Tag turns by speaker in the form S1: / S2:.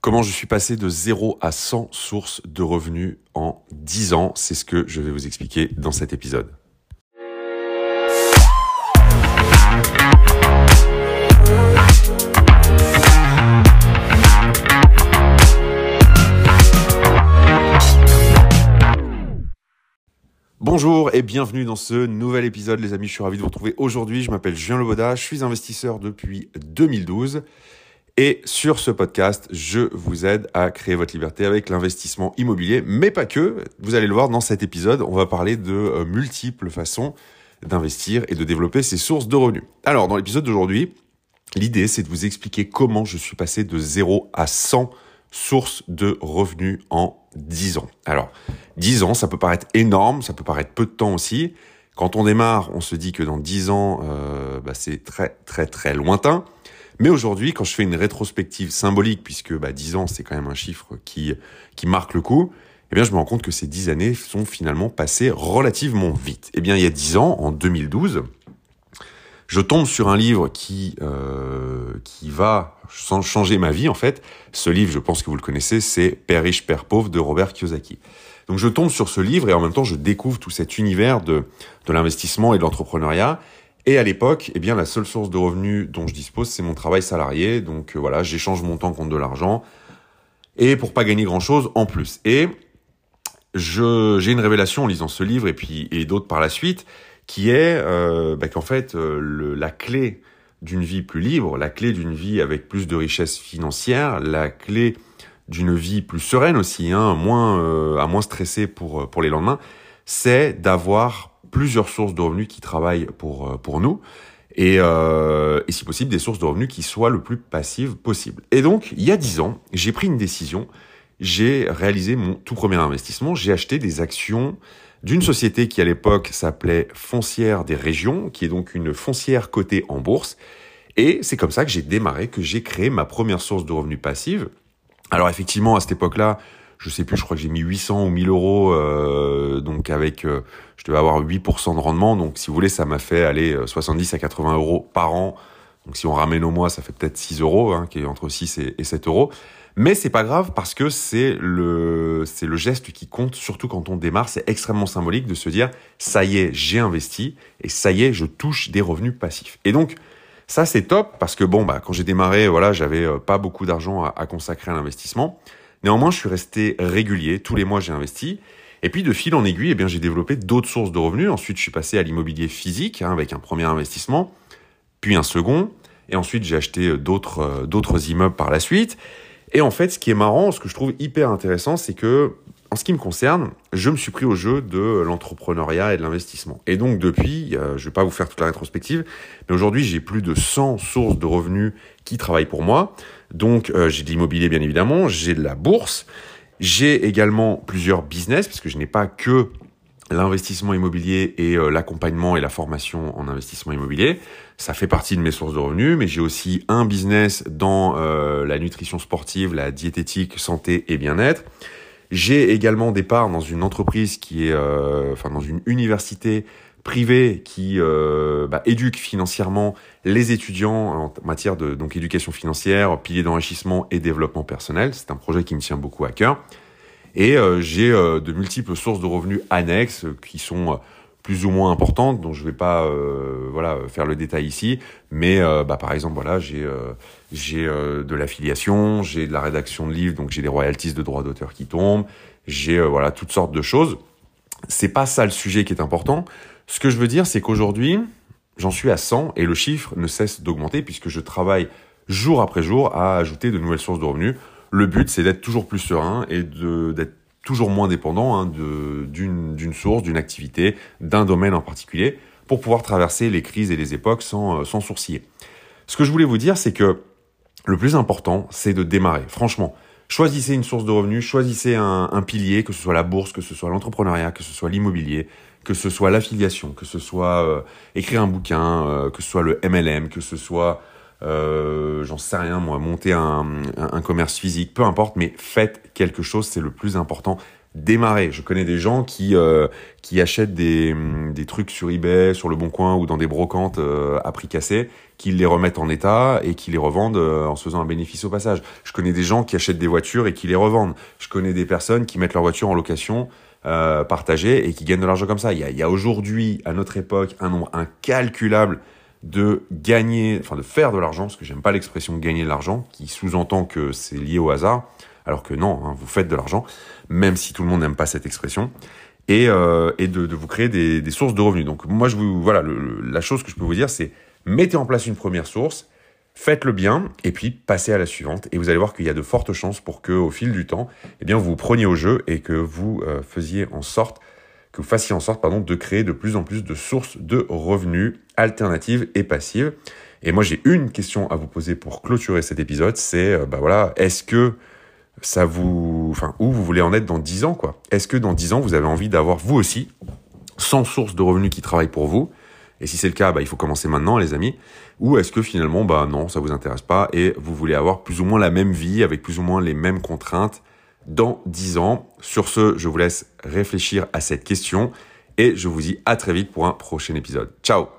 S1: Comment je suis passé de 0 à 100 sources de revenus en 10 ans, c'est ce que je vais vous expliquer dans cet épisode. Bonjour et bienvenue dans ce nouvel épisode les amis, je suis ravi de vous retrouver aujourd'hui, je m'appelle Julien Leboda, je suis investisseur depuis 2012 et sur ce podcast, je vous aide à créer votre liberté avec l'investissement immobilier, mais pas que. Vous allez le voir dans cet épisode, on va parler de euh, multiples façons d'investir et de développer ses sources de revenus. Alors, dans l'épisode d'aujourd'hui, l'idée, c'est de vous expliquer comment je suis passé de 0 à 100 sources de revenus en 10 ans. Alors, 10 ans, ça peut paraître énorme, ça peut paraître peu de temps aussi. Quand on démarre, on se dit que dans 10 ans, euh, bah, c'est très très très lointain. Mais aujourd'hui, quand je fais une rétrospective symbolique, puisque bah, 10 ans, c'est quand même un chiffre qui, qui marque le coup, eh bien, je me rends compte que ces 10 années sont finalement passées relativement vite. Eh bien, il y a 10 ans, en 2012, je tombe sur un livre qui, euh, qui va changer ma vie, en fait. Ce livre, je pense que vous le connaissez, c'est Père riche, Père pauvre de Robert Kiyosaki. Donc, je tombe sur ce livre et en même temps, je découvre tout cet univers de, de l'investissement et de l'entrepreneuriat. Et à l'époque, eh bien, la seule source de revenus dont je dispose, c'est mon travail salarié. Donc euh, voilà, j'échange mon temps contre de l'argent. Et pour pas gagner grand chose en plus. Et j'ai une révélation en lisant ce livre et puis, et d'autres par la suite, qui est, euh, bah, qu'en fait, euh, la clé d'une vie plus libre, la clé d'une vie avec plus de richesse financière, la clé d'une vie plus sereine aussi, hein, moins, à moins stresser pour, pour les lendemains, c'est d'avoir plusieurs sources de revenus qui travaillent pour, euh, pour nous. Et, euh, et si possible, des sources de revenus qui soient le plus passives possible. Et donc, il y a dix ans, j'ai pris une décision. J'ai réalisé mon tout premier investissement. J'ai acheté des actions d'une société qui à l'époque s'appelait Foncière des Régions, qui est donc une foncière cotée en bourse. Et c'est comme ça que j'ai démarré, que j'ai créé ma première source de revenus passive. Alors effectivement, à cette époque-là, je sais plus, je crois que j'ai mis 800 ou 1000 euros, euh, donc avec, euh, je devais avoir 8% de rendement, donc si vous voulez, ça m'a fait aller 70 euh, à 80 euros par an. Donc si on ramène au mois, ça fait peut-être 6 euros, hein, qui est entre 6 et, 7 euros. Mais c'est pas grave parce que c'est le, c'est le geste qui compte, surtout quand on démarre. C'est extrêmement symbolique de se dire, ça y est, j'ai investi et ça y est, je touche des revenus passifs. Et donc, ça c'est top parce que bon, bah, quand j'ai démarré, voilà, j'avais pas beaucoup d'argent à consacrer à l'investissement. Néanmoins, je suis resté régulier. Tous les mois, j'ai investi. Et puis, de fil en aiguille, eh bien, j'ai développé d'autres sources de revenus. Ensuite, je suis passé à l'immobilier physique hein, avec un premier investissement, puis un second. Et ensuite, j'ai acheté d'autres, euh, d'autres immeubles par la suite. Et en fait, ce qui est marrant, ce que je trouve hyper intéressant, c'est que, en ce qui me concerne, je me suis pris au jeu de l'entrepreneuriat et de l'investissement. Et donc, depuis, je vais pas vous faire toute la rétrospective, mais aujourd'hui, j'ai plus de 100 sources de revenus qui travaillent pour moi. Donc euh, j'ai de l'immobilier bien évidemment, j'ai de la bourse, j'ai également plusieurs business parce que je n'ai pas que l'investissement immobilier et euh, l'accompagnement et la formation en investissement immobilier. Ça fait partie de mes sources de revenus, mais j'ai aussi un business dans euh, la nutrition sportive, la diététique, santé et bien-être. J'ai également des parts dans une entreprise qui est, enfin dans une université privé qui euh, bah, éduque financièrement les étudiants en matière de donc éducation financière, pilier d'enrichissement et développement personnel. C'est un projet qui me tient beaucoup à cœur. Et euh, j'ai euh, de multiples sources de revenus annexes qui sont plus ou moins importantes, dont je vais pas voilà faire le détail ici. Mais bah, par exemple voilà j'ai j'ai de l'affiliation, j'ai de la rédaction de livres, donc j'ai des royalties de droits d'auteur qui tombent, j'ai voilà toutes sortes de choses. C'est pas ça le sujet qui est important. Ce que je veux dire, c'est qu'aujourd'hui, j'en suis à 100 et le chiffre ne cesse d'augmenter puisque je travaille jour après jour à ajouter de nouvelles sources de revenus. Le but, c'est d'être toujours plus serein et d'être toujours moins dépendant hein, d'une source, d'une activité, d'un domaine en particulier, pour pouvoir traverser les crises et les époques sans, euh, sans sourciller. Ce que je voulais vous dire, c'est que le plus important, c'est de démarrer. Franchement, choisissez une source de revenus, choisissez un, un pilier, que ce soit la bourse, que ce soit l'entrepreneuriat, que ce soit l'immobilier, que ce soit l'affiliation, que ce soit euh, écrire un bouquin, euh, que ce soit le MLM, que ce soit, euh, j'en sais rien moi, monter un, un, commerce physique, peu importe, mais faites quelque chose, c'est le plus important. démarrer. Je connais des gens qui euh, qui achètent des, des trucs sur eBay, sur le Bon Coin ou dans des brocantes euh, à prix cassé, qui les remettent en état et qui les revendent euh, en se faisant un bénéfice au passage. Je connais des gens qui achètent des voitures et qui les revendent. Je connais des personnes qui mettent leur voiture en location euh, partagée et qui gagnent de l'argent comme ça. Il y a, il y a aujourd'hui, à notre époque, un nombre incalculable de gagner, enfin de faire de l'argent, parce que j'aime pas l'expression gagner de l'argent, qui sous-entend que c'est lié au hasard, alors que non, hein, vous faites de l'argent, même si tout le monde n'aime pas cette expression, et, euh, et de, vous créer des, sources de revenus. Donc moi, je vous, voilà, la chose que je peux vous dire, c'est mettez en place une première source, faites-le bien, et puis passez à la suivante, et vous allez voir qu'il y a de fortes chances pour que, au fil du temps, eh bien, vous vous preniez au jeu et que vous euh, faisiez en sorte que vous fassiez en sorte pardon, de créer de plus en plus de sources de revenus alternatives et passives. Et moi, j'ai une question à vous poser pour clôturer cet épisode, c'est, euh, bah voilà, est-ce que ça vous, enfin, où vous voulez en être dans 10 ans, quoi? Est-ce que dans 10 ans, vous avez envie d'avoir, vous aussi, 100 sources de revenus qui travaillent pour vous? Et si c'est le cas, bah, il faut commencer maintenant, les amis. Ou est-ce que finalement, bah non, ça vous intéresse pas et vous voulez avoir plus ou moins la même vie avec plus ou moins les mêmes contraintes dans 10 ans. Sur ce, je vous laisse réfléchir à cette question et je vous dis à très vite pour un prochain épisode. Ciao